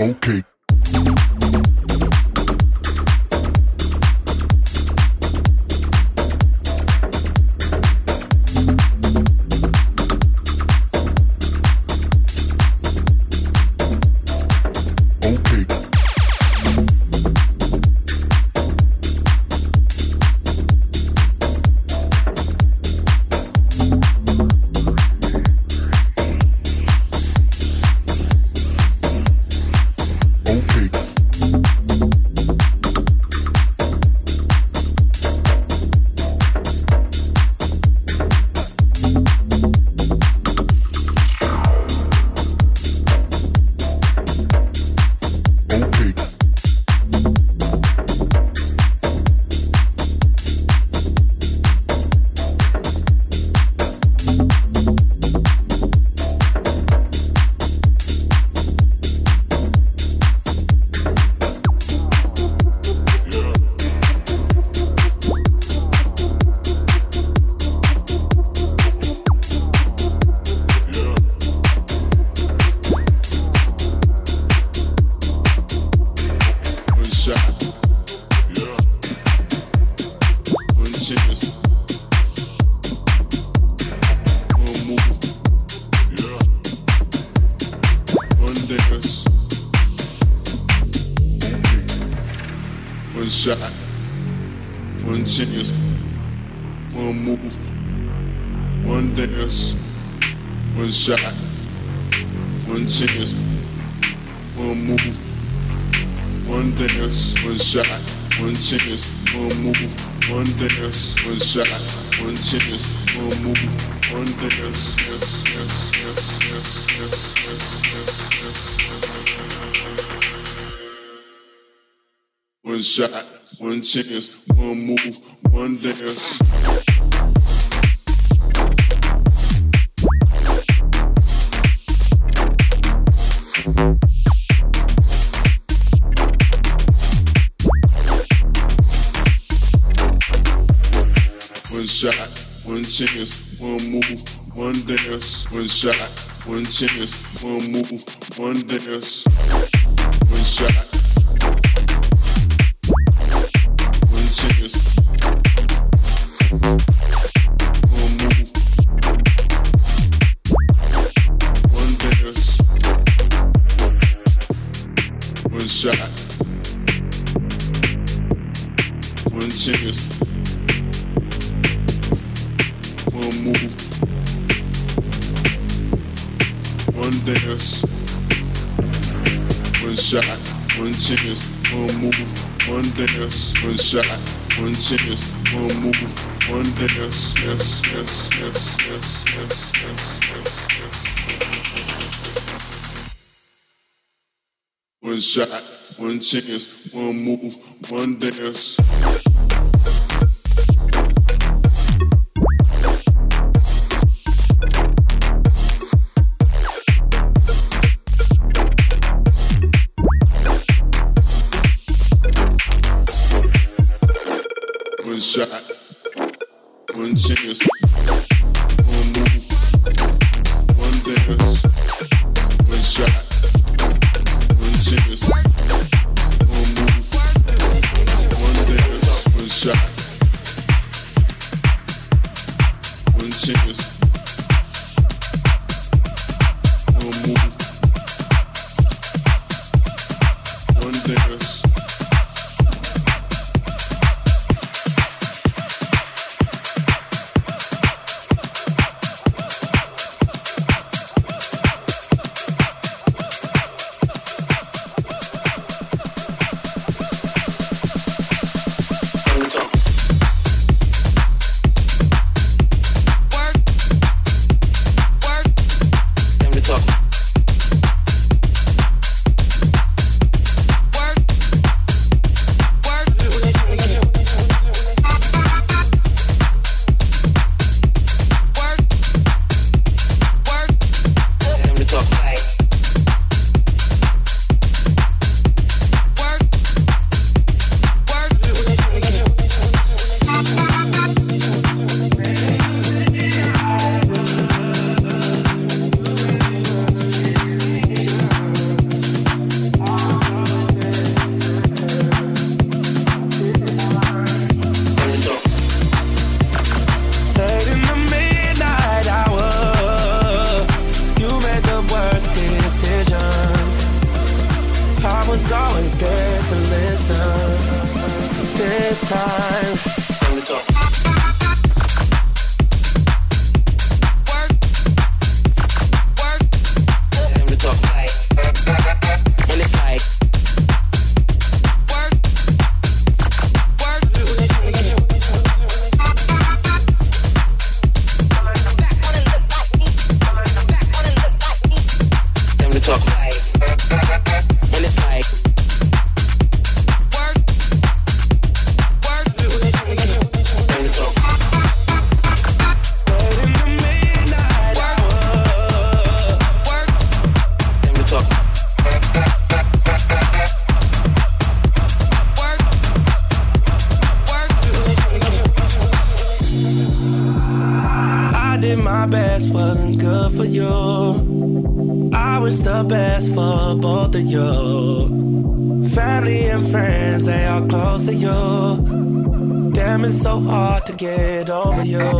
Okay. one shot, one chance, one move, one dance. One shot, one chance, one move, one dance. Chance, one move, one dance. One shot, one chance, one move, one dance. One shot. shot, One shot, one chance, one move, one dance. my best wasn't good for you. I was the best for both of you. Family and friends, they are close to you. Damn, it's so hard to get over you.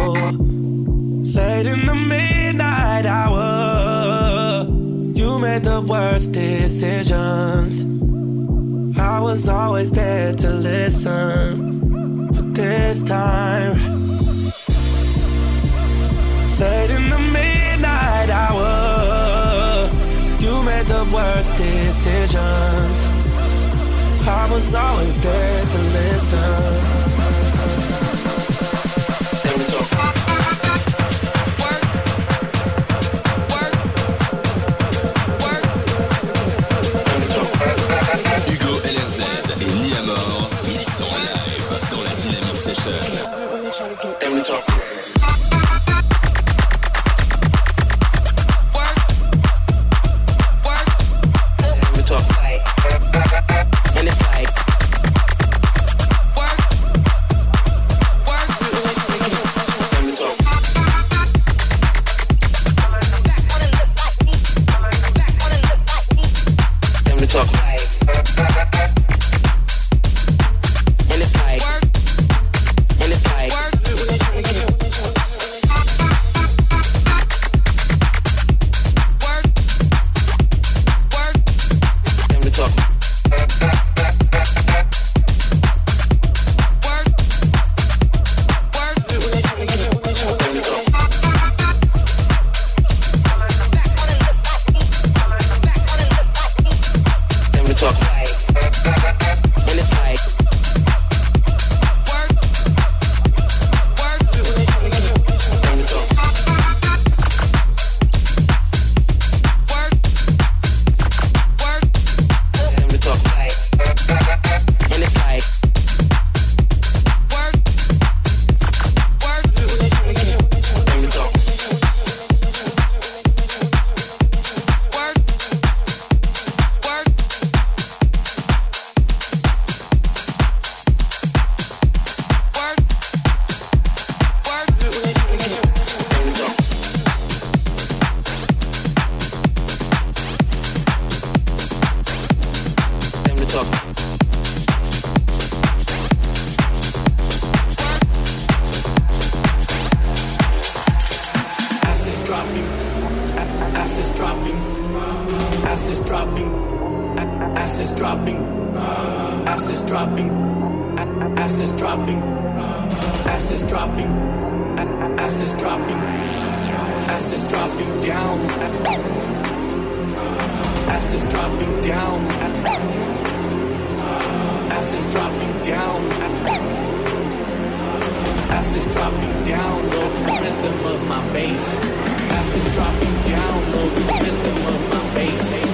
Late in the midnight hour, you made the worst decisions. I was always there to listen, but this time late in the midnight hour. You made the worst decisions. I was always there to listen. me talk. dropping. Asses dropping. Asses dropping. Asses dropping. Asses dropping down. Asses dropping down. Asses dropping down. Asses dropping down. Low the rhythm of my bass. Asses dropping down. Low the rhythm of my bass.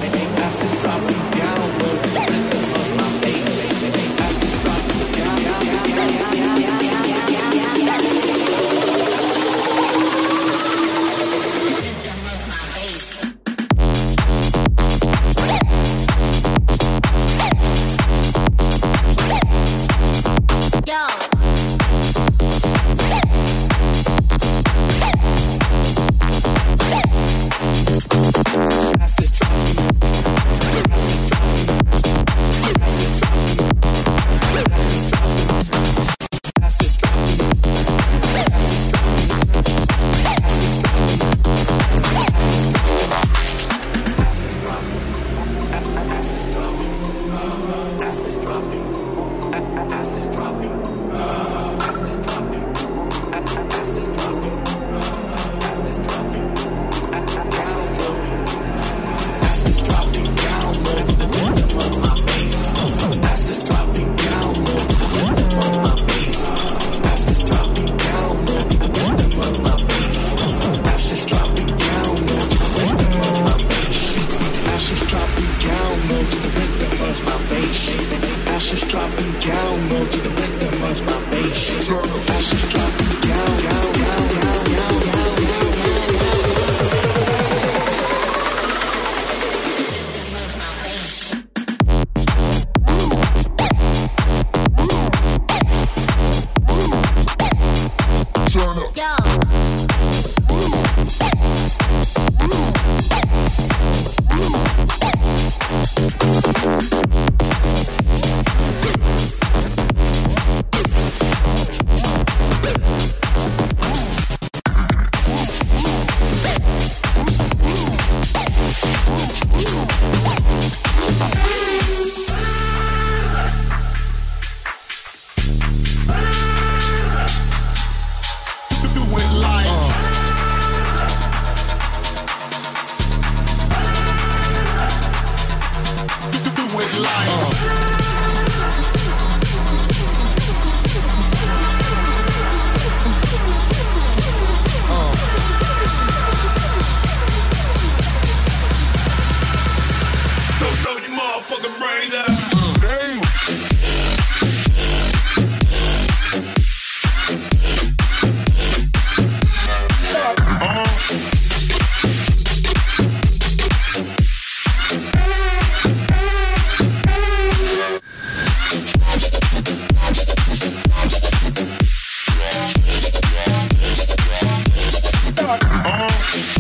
on.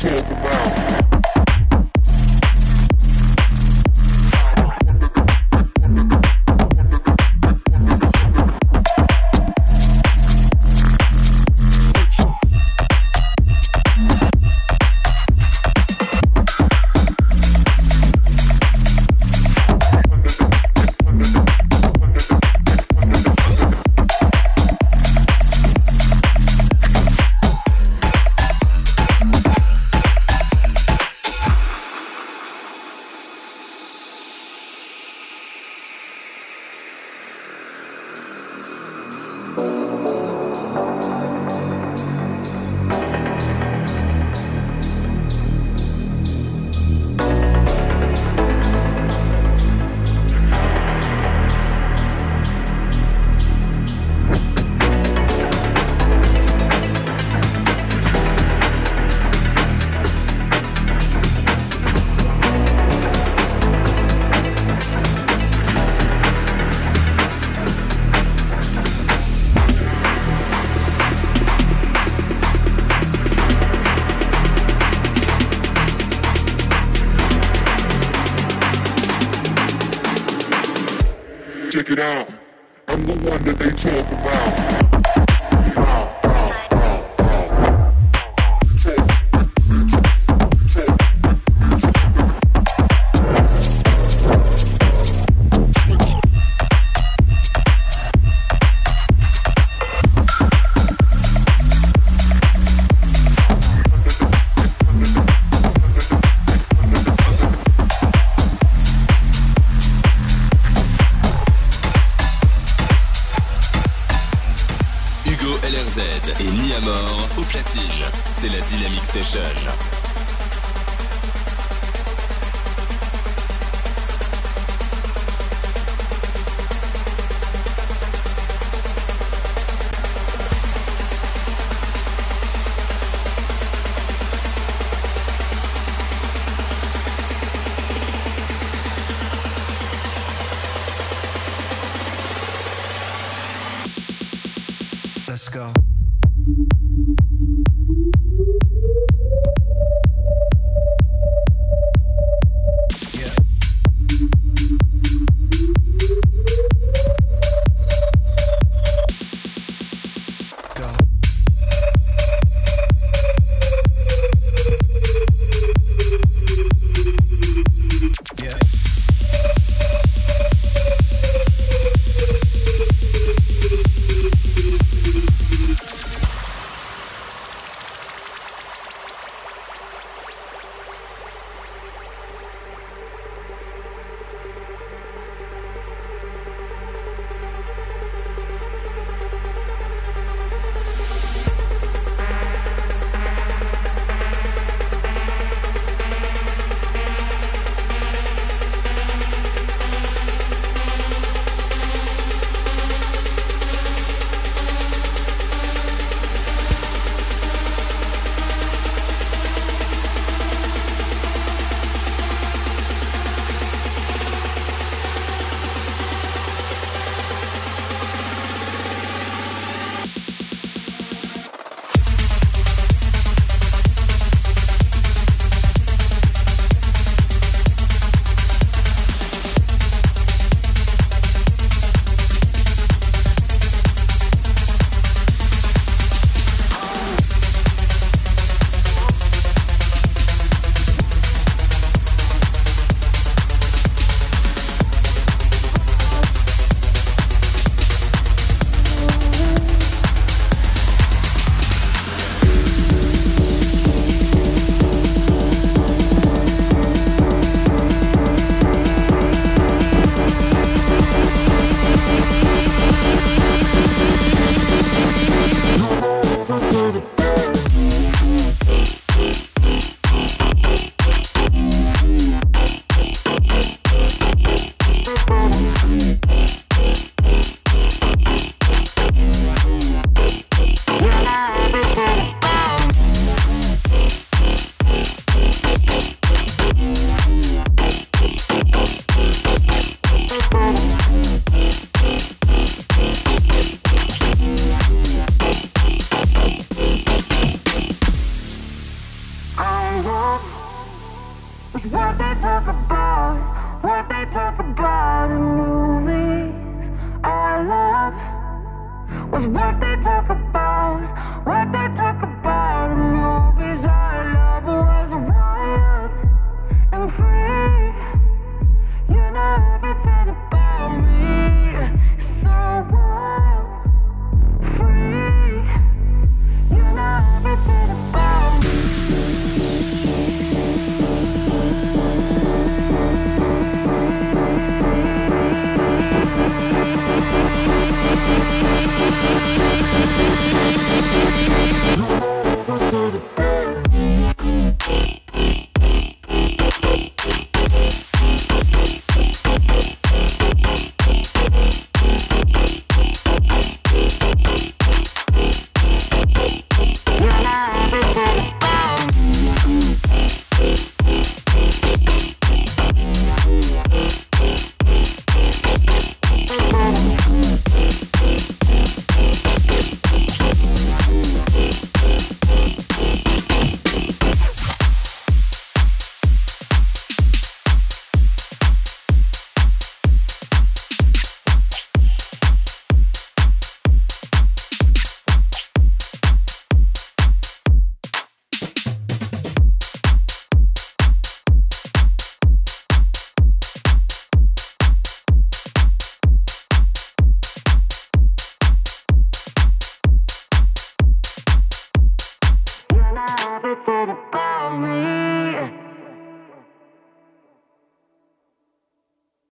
Check out. I'm the one that they talk about. LRZ et Niamor au platine. C'est la Dynamic Session.